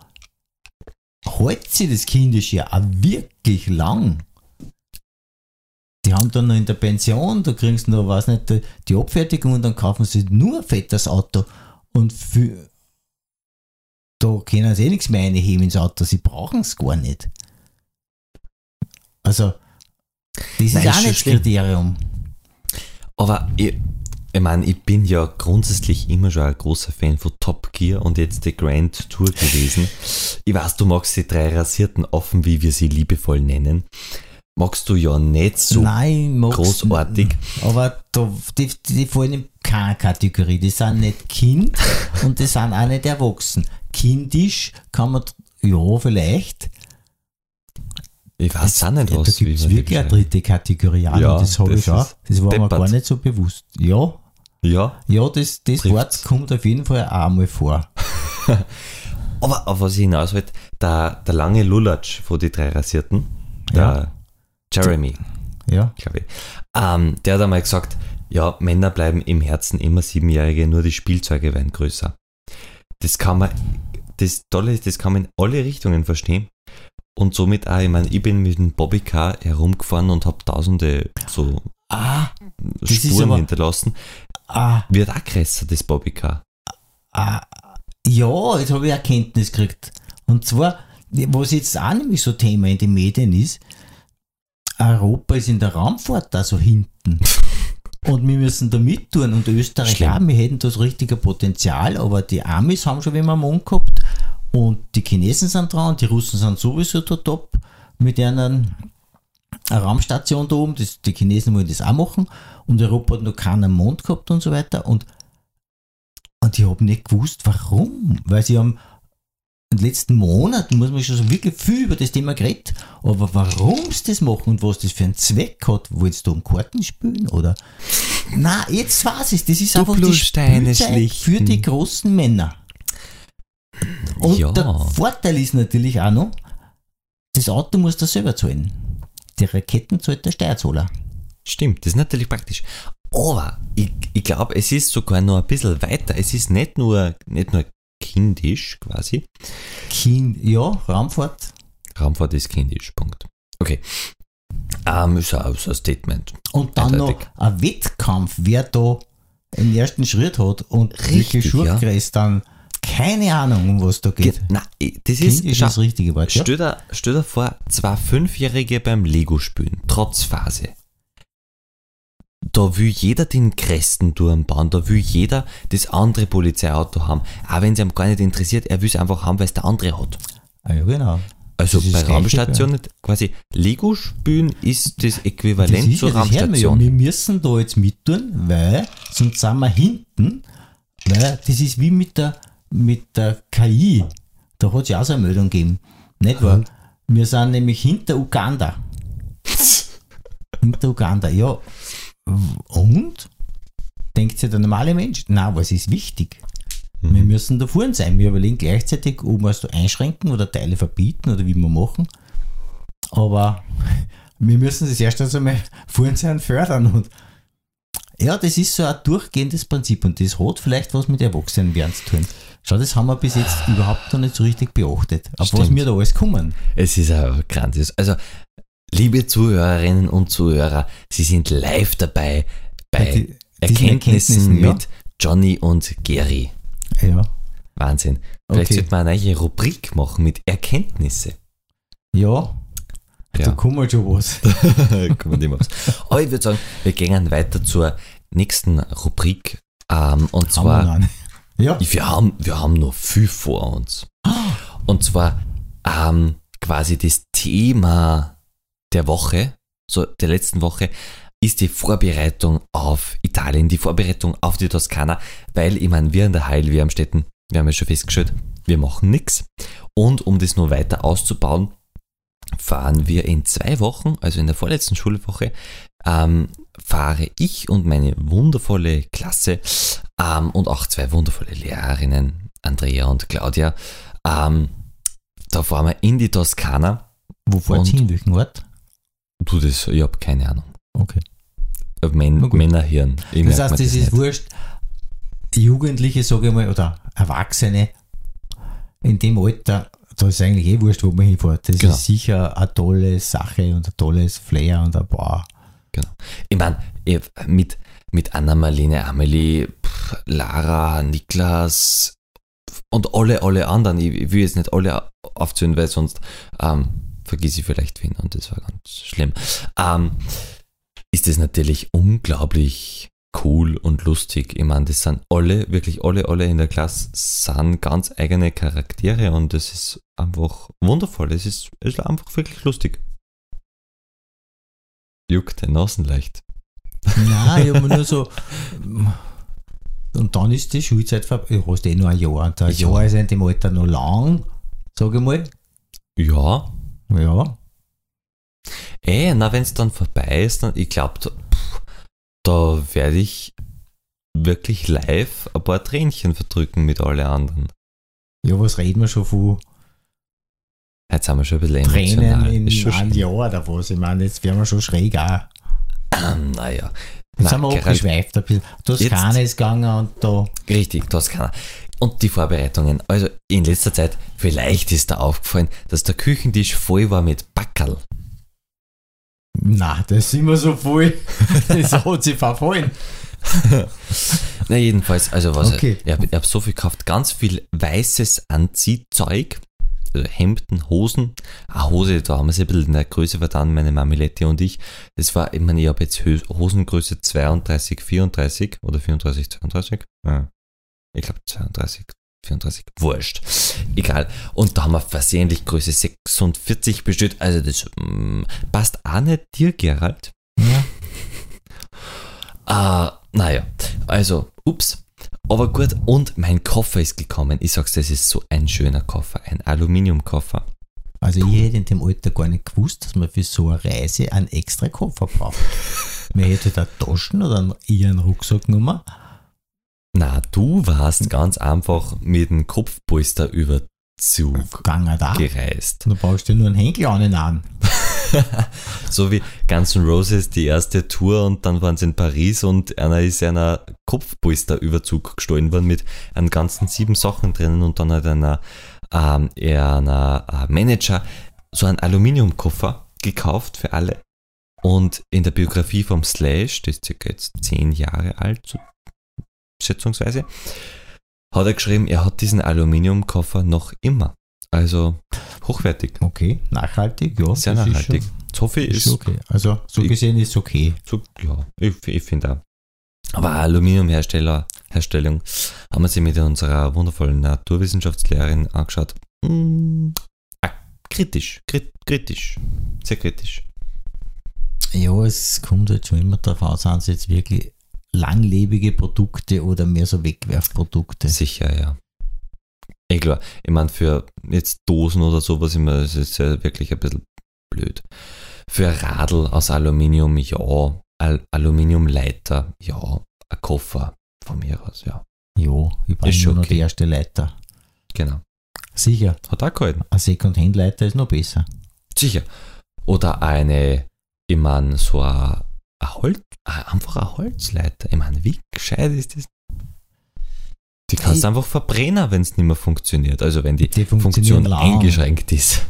hält sich das Kindische auch wirklich lang. Die haben dann noch in der Pension, da kriegen sie noch, weiß nicht, die Abfertigung und dann kaufen sie nur ein fettes Auto. Und für, da können sie eh nichts mehr reinheben ins Auto, sie brauchen es gar nicht. Also, das ist Nein, auch nicht das. Kriterium. Aber ich, ich meine, ich bin ja grundsätzlich immer schon ein großer Fan von Top Gear und jetzt die Grand Tour gewesen. Ich weiß, du magst die drei rasierten Affen, wie wir sie liebevoll nennen. Magst du ja nicht so Nein, großartig. Aber da, die, die fallen in keine Kategorie. Die sind nicht Kind [LAUGHS] und die sind auch nicht erwachsen. Kindisch kann man, ja, vielleicht. Ich weiß auch nicht, Ja, was da gibt es wirklich eine dritte Kategorie. auch Ja, das habe ich auch. Das war mir deppert. gar nicht so bewusst. Ja, Ja, ja das, das. Wort kommt auf jeden Fall auch einmal vor. [LAUGHS] aber auf was ich hinaus wollte, der, der lange Lulatsch von die drei rasierten, der Jeremy, Ja, glaube ich, ähm, der hat einmal gesagt, ja, Männer bleiben im Herzen immer Siebenjährige, nur die Spielzeuge werden größer. Das kann man, das Tolle ist, das kann man in alle Richtungen verstehen. Und somit auch, ich meine, ich bin mit dem Bobbycar herumgefahren und habe tausende so ah, Spuren aber- hinterlassen. ah, Wird auch größer, das Bobbycar. ah, ja, jetzt habe ich Erkenntnis gekriegt. Und zwar, was jetzt auch nämlich so Thema in den Medien ist, Europa ist in der Raumfahrt da so hinten. Und wir müssen da mit tun. Und Österreich Schlimm. auch, wir hätten das richtige Potenzial, aber die Amis haben schon immer am Mond gehabt und die Chinesen sind dran die Russen sind sowieso da top mit einer Raumstation da oben. Das, die Chinesen wollen das auch machen und Europa hat noch keinen Mond gehabt und so weiter. Und, und ich habe nicht gewusst, warum. Weil sie haben in den letzten Monaten, muss man schon so wirklich viel über das Thema geredet, aber warum sie das machen und was das für einen Zweck hat, willst du um Karten spielen oder? Na, jetzt weiß ich, das ist einfach die für die großen Männer. Und Ja. der Vorteil ist natürlich auch noch, das Auto muss du selber zahlen. die Raketen zahlt der Steuerzahler. Stimmt, das ist natürlich praktisch. Aber ich, ich glaube, es ist sogar noch ein bisschen weiter. Es ist nicht nur, nicht nur kindisch quasi. Kind, ja, Raumfahrt. Raumfahrt ist kindisch, Punkt. Okay. Ähm, so, so ein Statement. Und dann Eindeutig. noch ein Wettkampf, wer da den ersten Schritt hat und Richtig, Schurke ist, dann keine Ahnung, um was da geht. Nein, das Kind ist, ist das richtige Wort. Ja? stell, dir, stell dir vor, zwei Fünfjährige beim Lego spielen, trotz Phase. Da will jeder den größten Turm bauen, da will jeder das andere Polizeiauto haben. Auch wenn es ihm gar nicht interessiert, er will es einfach haben, weil es der andere hat. Ah, ja, genau. Also Das bei das Raumstationen quasi Lego spielen ist das Das Äquivalent ist zur ja, das hören wir, ja. Raumstation. wir müssen da jetzt mittun, weil sonst sind wir hinten, weil das ist wie mit der, mit der KI. Da hat es ja auch so eine Meldung gegeben. Nicht wahr? Wir sind nämlich hinter Uganda. [LAUGHS] hinter Uganda, ja. Und? Denkt sich der normale Mensch, na, was ist wichtig? Wir müssen da vorne sein. Wir überlegen gleichzeitig, ob wir es da einschränken oder Teile verbieten oder wie wir machen. Aber [LAUGHS] wir müssen das erst einmal vorne sein fördern. Und ja, das ist so ein durchgehendes Prinzip und das hat vielleicht was mit Erwachsenen werden zu tun. Schau, das haben wir bis jetzt überhaupt noch nicht so richtig beachtet. Auf was Stimmt. wir da alles kommen. Es ist auch grandios. Also, liebe Zuhörerinnen und Zuhörer, Sie sind live dabei bei die- Erkenntnissen, Erkenntnissen, ja. mit Johnny und Gary. Ja. Wahnsinn. Vielleicht Okay. sollte man eine neue Rubrik machen mit Erkenntnisse. Ja, da Ja, kommt halt schon was. man nicht mehr was. Aber ich würde sagen, wir gehen weiter zur nächsten Rubrik. Ähm, und Haben wir zwar, noch eine? Ja, wir haben, wir haben noch viel vor uns. Und zwar ähm, quasi das Thema der Woche, so der letzten Woche, ist die Vorbereitung auf Italien, die Vorbereitung auf die Toskana, weil ich meine, wir in der Heil, wir am Städten, wir haben ja schon festgestellt, wir machen nichts. Und um das noch weiter auszubauen, fahren wir in zwei Wochen, also in der vorletzten Schulwoche, ähm, fahre ich und meine wundervolle Klasse ähm, und auch zwei wundervolle Lehrerinnen, Andrea und Claudia, ähm, da fahren wir in die Toskana. wo fahrt ihr hin? Welchen Ort? Du, das, ich habe keine Ahnung. Okay. Na gut. Männerhirn. Ich Das heißt, mir das ist nicht. wurscht. Jugendliche, sage ich mal, oder Erwachsene in dem Alter, da ist eigentlich eh wurscht, wo man hinfährt. Das Genau. ist sicher eine tolle Sache und ein tolles Flair und ein Boah. Genau. Ich meine, mit, mit Anna-Marlene, Amelie, pff, Lara, Niklas und alle, alle anderen, ich, ich will jetzt nicht alle aufzählen, weil sonst ähm, vergiss ich vielleicht wen und das war ganz schlimm. Ähm, ist das natürlich unglaublich cool und lustig. Ich meine, das sind alle, wirklich alle, alle in der Klasse sind ganz eigene Charaktere und das ist einfach wundervoll. Es ist, ist einfach wirklich lustig. Juckt den Nasen leicht. Nein, ich habe nur so. [LAUGHS] Und dann ist die Schulzeit vorbei. Du hast eh nur ein Jahr. Und ein Ja. Jahr ist in dem Alter noch lang, sage ich mal. Ja, Ja. eh, na, wenn es dann vorbei ist, dann, ich glaube, da, da werde ich wirklich live ein paar Tränchen verdrücken mit allen anderen. Ja, was reden wir schon von Jetzt sind wir schon ein bisschen Tränen emotional. in Ist einem Jahr oder was? Ich meine, jetzt wären wir schon schräg auch. [CLEARS THROAT] Naja. Jetzt Na, sind wir abgeschweift ein bisschen. Toskana ist gegangen und da. Richtig, das kann er. Und die Vorbereitungen. Also in letzter Zeit, vielleicht ist da aufgefallen, dass der Küchentisch voll war mit Backerl. Na, das sind wir so voll. [LAUGHS] Das hat sich verfallen. [LAUGHS] Na, jedenfalls, also was, Okay. ich habe hab so viel gekauft, ganz viel weißes Anziehzeug, also Hemden, Hosen, eine Hose, da haben wir sie ein bisschen in der Größe vertan, meine Mamiletti und ich. Das war, ich meine, ich habe jetzt Hosengröße 32, 34 oder 34, 32. Ja. Ich glaube 32, 34, wurscht. Egal. Und da haben wir versehentlich Größe 46 bestellt. Also das mm, passt auch nicht dir, Gerald. Ja. [LAUGHS] Ah, naja, also, ups. Aber gut, und mein Koffer ist gekommen. Ich sag's, das ist so ein schöner Koffer, ein Aluminiumkoffer. Also ich hätte in dem Alter gar nicht gewusst, dass man für so eine Reise einen extra Koffer braucht. [LAUGHS] Man hätte da Taschen oder einen, eher einen Rucksack genommen. Na, du warst ganz einfach mit dem Kopfpolster über Zug gereist. Da brauchst du nur einen Henkel an den an. [LAUGHS] so wie Guns N' Roses die erste Tour und dann waren sie in Paris und einer ist einer Kopfpolsterüberzug gestohlen worden mit einem ganzen sieben Sachen drinnen und dann hat einer, ähm, einer äh, Manager so einen Aluminiumkoffer gekauft für alle. Und in der Biografie vom Slash, das ist circa jetzt zehn Jahre alt, so schätzungsweise, hat er geschrieben, er hat diesen Aluminiumkoffer noch immer. Also hochwertig. Okay, nachhaltig, ja. Sehr das ist nachhaltig. schon- Sophie Ist ist, okay. Also, so Ich- gesehen ist okay. so, ja, ich, ich finde auch. Aber Aluminiumhersteller, Herstellung, haben wir sie mit unserer wundervollen Naturwissenschaftslehrerin angeschaut. Mm, ah, kritisch, krit, kritisch, sehr kritisch. Ja, es kommt halt schon immer darauf an, sind es jetzt wirklich langlebige Produkte oder mehr so Wegwerfprodukte. Sicher, ja. Eh klar, ich meine, für jetzt Dosen oder sowas immer, das ist ja wirklich ein bisschen blöd. Für Radl aus Aluminium, ja. Al Aluminiumleiter, ja. Ein Koffer von mir aus, ja. Ja, ich brauche Ist nur schon okay. die erste Leiter. Genau. Sicher, Hat auch gehalten. ein Second-Hand-Leiter ist noch besser. Sicher. Oder eine, ich meine, so ein, ein Holz, ein- einfach ein Holzleiter. Ich meine, wie gescheit ist das? Die kannst du einfach verbrennen, wenn es nicht mehr funktioniert. Also wenn die, Die Funktion lang. eingeschränkt ist.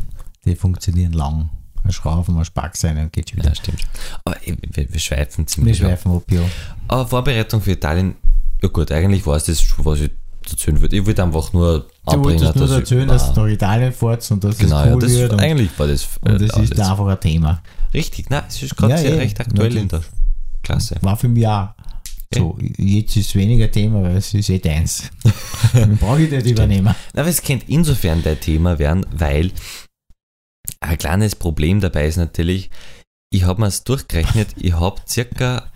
Die funktionieren lang. Ein Schrauben, ein Spack sein und geht wieder. Ja, stimmt. Aber wir, wir schweifen Wir ziemlich ab. schweifen ab, ja. Aber Vorbereitung für Italien, ja gut, eigentlich war es das, schon, was ich erzählen würde. Ich würde einfach nur Du wolltest nur dass erzählen, ich, dass Ah, du nach Italien fährst und dass Genau, es ja, cool das, wird. Und, eigentlich war das, und das äh, ist alles. einfach ein Thema. Richtig, nein, es ist gerade Ja, sehr eh, recht aktuell natürlich. in der Klasse. War für mich auch. So, jetzt ist es weniger Thema, weil es ist eh deins. [LAUGHS] Den brauche ich nicht übernehmen. Aber es könnte insofern dein Thema werden, weil ein kleines Problem dabei ist natürlich, ich habe mir es durchgerechnet, [LAUGHS] ich habe circa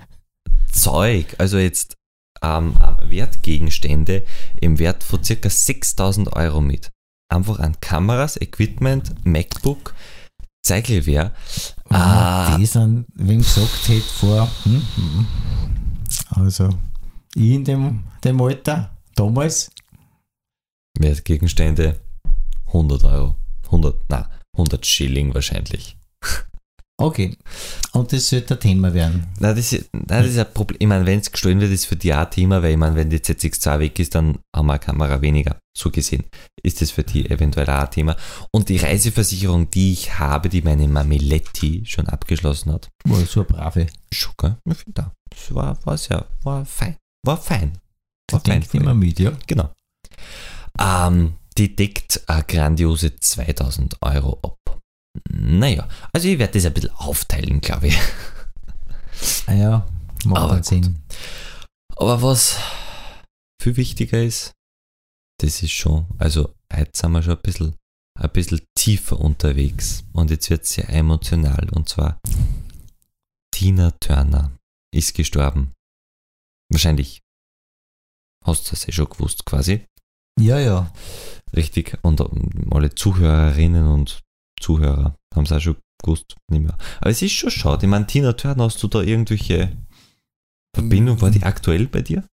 Zeug, also jetzt ähm, Wertgegenstände im Wert von circa 6000 Euro mit. Einfach an Kameras, Equipment, MacBook, Zeigelwehr. Ah. Die sind, wem gesagt hätte vor, hm. also ich in dem, dem Alter, damals, Wertgegenstände 100 Euro. 100, na, 100 Schilling wahrscheinlich. Okay. Und das sollte ein Thema werden. Nein, das ist, nein, das ist ein Problem. Ich meine, wenn es gestohlen wird, ist für die auch ein Thema, weil ich meine, wenn die ZX2 weg ist, dann haben wir eine Kamera weniger. So gesehen ist das für die eventuell auch ein Thema. Und die Reiseversicherung, die ich habe, die meine Mamiletti schon abgeschlossen hat, War so eine brave. schon, gell? Ich finde auch. Das war, war sehr, war fein. War fein. War Die fein. denkt immer mit, ja. Genau. Ähm, die deckt eine grandiose 2000 Euro ab. Naja, also ich werde das ein bisschen aufteilen, glaube ich. Ah ja, macht gut. Sinn. Aber was viel wichtiger ist, das ist schon, also heute sind wir schon ein bisschen, ein bisschen tiefer unterwegs und jetzt wird es sehr emotional und zwar Tina Turner ist gestorben. Wahrscheinlich hast du das eh schon gewusst quasi. Ja, ja. Richtig. Und alle Zuhörerinnen und Zuhörer haben es auch schon gewusst. Nicht mehr. Aber es ist schon schade. Ich meine, Tina Turner, hast du da irgendwelche Verbindung? War die aktuell bei dir?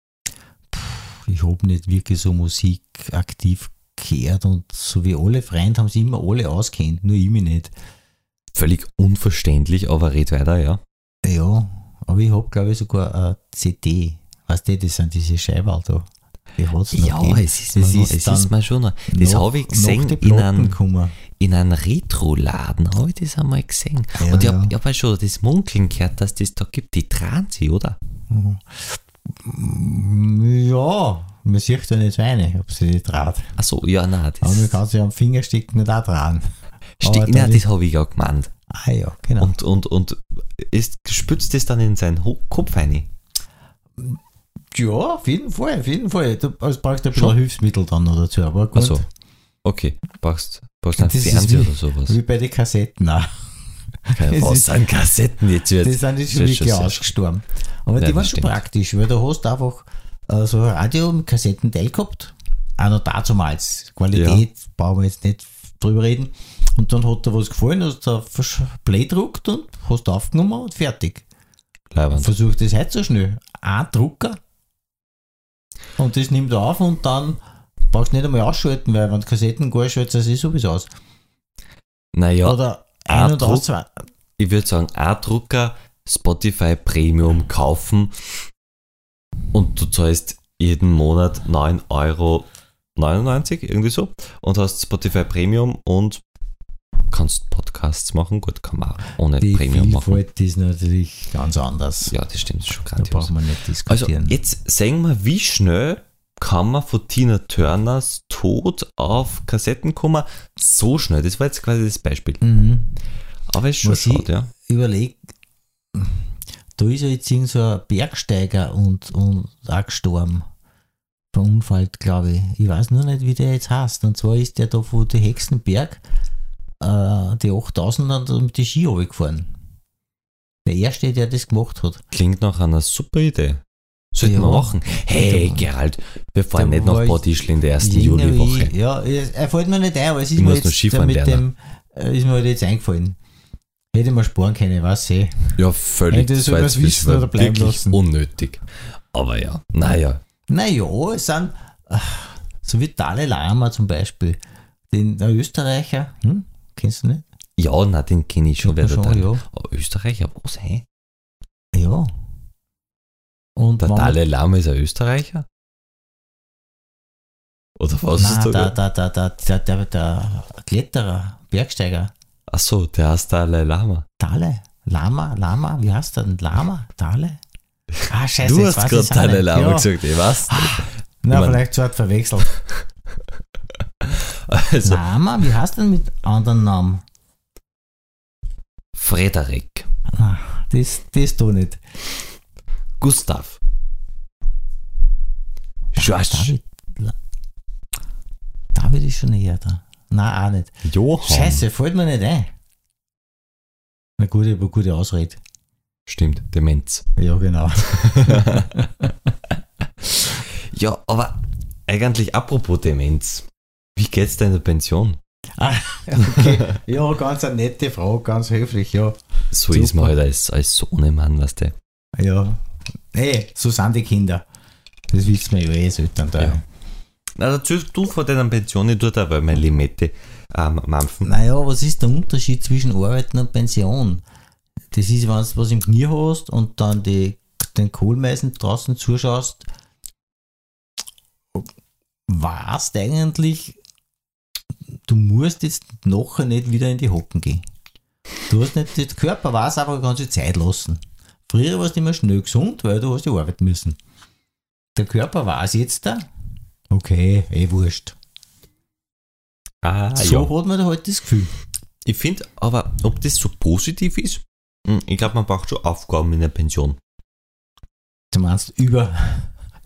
Ich habe nicht wirklich so Musik aktiv gehört und so wie alle Freunde haben sie immer alle auskennt, nur ich mich nicht. Völlig unverständlich, aber red weiter, ja. Ja, aber ich habe glaube ich sogar eine CD. Weißt du, das sind diese Scheiberl da. Die hat's noch gegeben. es ist, Das mir, ist es dann ist mir schon noch. Das habe ich gesehen in einem, gekommen. In einem Retro-Laden. Habe ich das einmal gesehen. Ja, und ich ja. habe hab auch schon das Munkeln gehört, dass das da gibt. Die Transi, oder? Mhm. Ja, man sieht ja nicht so eine, ob sie nicht traut. Achso, ja, nein. Aber man Das, kann sie am Finger stecken und auch dran. Ste- aber nein, das habe ich auch gemeint. Ah ja, genau. Und, und, und ist, spützt das dann in seinen Kopf rein? ja, auf jeden Fall, auf jeden Fall. Du also brauchst ein bisschen Schon? Hilfsmittel dann noch dazu, aber gut. Achso. Okay, brauchst, brauchst einen Fernseher wie- oder sowas. Wie bei den Kassetten auch. [LAUGHS] Was an Kassetten jetzt wird. Die sind jetzt schon wirklich ausgestorben. Aber Ja, die waren schon stimmt. praktisch, weil du hast einfach äh, so ein Radio mit Kassettenteil gehabt. Auch noch damals. Qualität, brauchen wir jetzt nicht drüber reden. Und dann hat dir was gefallen, hast du auf Play gedruckt und hast aufgenommen und fertig. Leibend. Versuch das heute so schnell. Ein Drucker und das nimmt er auf und dann brauchst du nicht einmal ausschalten, weil wenn du Kassetten gar schaltest, das ist sowieso aus. Naja, Oder ein und aus, zwei. ich würde sagen, ein Drucker Spotify Premium kaufen und du zahlst jeden Monat 9,99 Euro, irgendwie so, und hast Spotify Premium und kannst Podcasts machen. Gut, kann man auch ohne Die Premium machen. Vielfalt ist natürlich ganz anders. Ja, das stimmt, das schon da grandios. braucht man nicht Also, diskutieren. jetzt sehen wir, wie schnell kann man von Tina Turners Tod auf Kassetten kommen. So schnell, das war jetzt quasi das Beispiel. mhm. Aber ist schon Was ich- schade, ja. Überleg, da ist ja jetzt irgend so ein Bergsteiger und, und auch gestorben. Verunfallt, glaube ich. Ich weiß nur nicht, wie der jetzt heißt. Und zwar ist der da von den Hexenberg, äh, die 8000 dann mit die Ski runtergefahren. Der erste, der das gemacht hat. Klingt nach einer super Idee. Sollten Ja. wir machen. Hey, Da- Gerald, wir fahren da nicht nach ich Bad Ischl in der ersten Juliwoche. Ja, er fällt mir nicht ein, aber es ist Ich mir jetzt Skifahren mit lernen. dem, äh, ist mir halt jetzt eingefallen. Hätte man sparen können, was eh. Ja, völlig. Hätte jetzt das wissen oder bleiben wirklich lassen. unnötig. Aber ja, naja. Naja, es sind so wie Dalai Lama zum Beispiel. Den der Österreicher, hm? kennst du nicht? Ja, na, den kenne ich schon. Wer schon, ja. Aber Österreicher, was, hä? Ja. Und Der Dalai Lama ist ein Österreicher? Oder was Nein, ist da? der, der, der, der, der, der, der Kletterer, Bergsteiger, Achso, der heißt Dalai Lama. Dalai, Lama, Lama, wie heißt der denn? Lama, Dalai? Ah, [LAUGHS] scheiße, du hast gerade Dalai. Lama ja. gesagt, ich weiß. Na, Ich mein- vielleicht so hat verwechselt. [LAUGHS] Also, Lama, wie heißt denn mit anderen Namen? Frederik, Ah, Das, das da nicht. Gustav, George, David, ist schon eher da. Nein, auch nicht. Johann. Scheiße, fällt mir nicht ein. Na gut, ich habe eine gute Ausrede. Stimmt, Demenz. Ja, genau. [LAUGHS] Ja, aber eigentlich apropos Demenz. Wie geht's deiner Pension? Ah, okay. Ja, ganz eine nette Frau, ganz höflich, ja. So Super. ist man halt als, als Sohnemann, weißt du. Ja. Hey, so sind die Kinder. Das wissen wir ja eh, Eltern da. Ja. Na, dazu du vor deiner Pension, ich tue da bei meine Limette ähm, mampfen. Naja, was ist der Unterschied zwischen Arbeiten und Pension? Das ist, wenn du was im Knie hast und dann die, den Kohlmeisen draußen zuschaust, weißt eigentlich, du musst jetzt nachher nicht wieder in die Hocken gehen. Du hast nicht, der Körper weiß einfach, du kannst die Zeit lassen. Früher warst du immer schnell gesund, weil du hast ja arbeiten müssen. Der Körper weiß jetzt da, okay, eh wurscht. Ah, so ja. hat man da halt das Gefühl. Ich finde aber, ob das so positiv ist, hm, ich glaube, man braucht schon Aufgaben in der Pension. Du meinst über,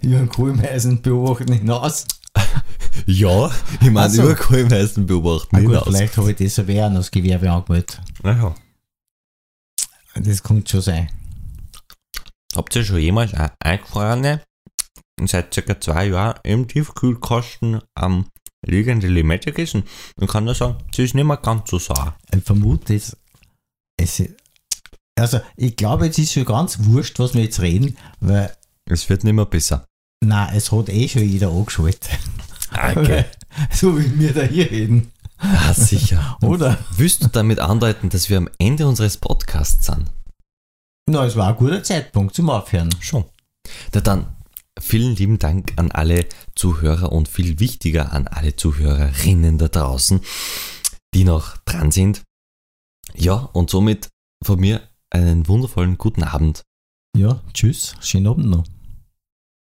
über den Kohlmeisen beobachten hinaus? [LAUGHS] Ja, ich meine, so. über Kohlmeisten beobachten gut, hinaus. vielleicht habe ich das ja wer als Gewerbe angemeldet. Naja. Das könnte schon sein. Habt ihr schon jemals eine eingefrorene, seit circa zwei Jahren im Tiefkühlkasten am liegende Limette gegessen? Ich kann nur sagen, sie ist nicht mehr ganz so sauer. Ich vermute jetzt, es, also ich glaube, jetzt ist schon ganz wurscht, was wir jetzt reden, weil, Es wird nicht mehr besser. na, es hat eh schon jeder angeschaltet. Okay. [LAUGHS] so wie wir da hier reden. Ah, sicher. [LAUGHS] Oder? Willst du damit andeuten, dass wir am Ende unseres Podcasts sind? Na, es war ein guter Zeitpunkt zum Aufhören. Schon. Na dann, vielen lieben Dank an alle Zuhörer und viel wichtiger an alle Zuhörerinnen da draußen, die noch dran sind. Ja, und somit von mir einen wundervollen guten Abend. Ja, tschüss, schönen Abend noch.